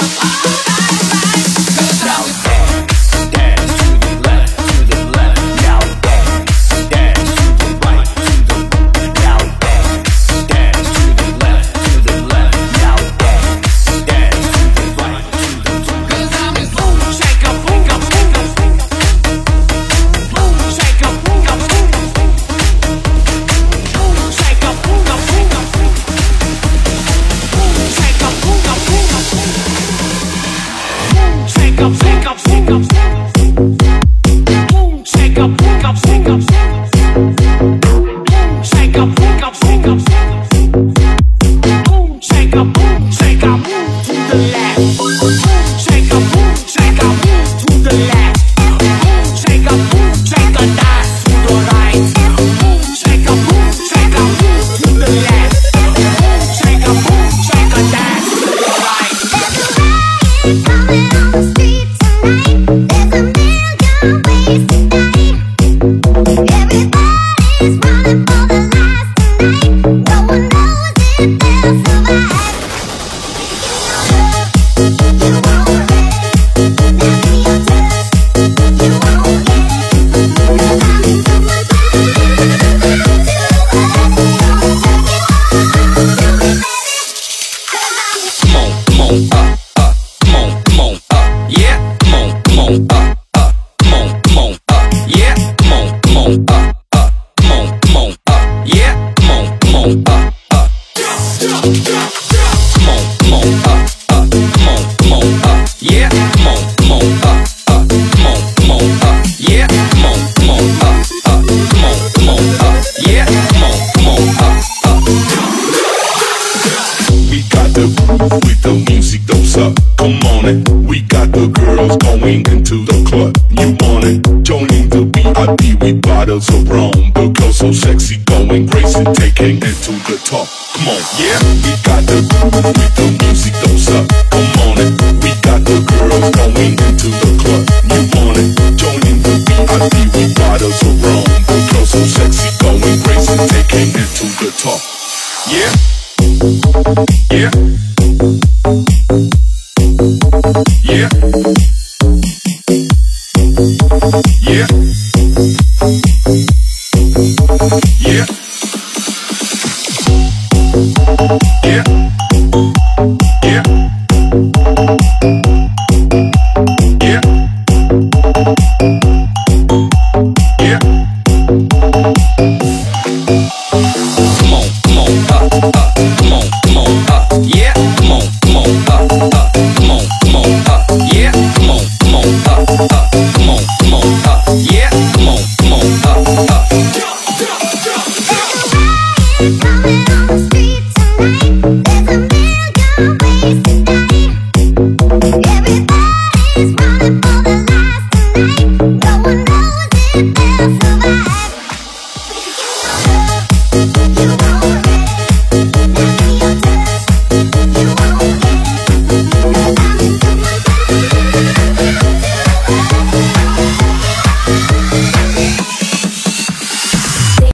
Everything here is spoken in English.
Oh, oh. does her but go so sexy, going crazy, taking it to the top. Come on, yeah, we got the groove with the music, don't stop.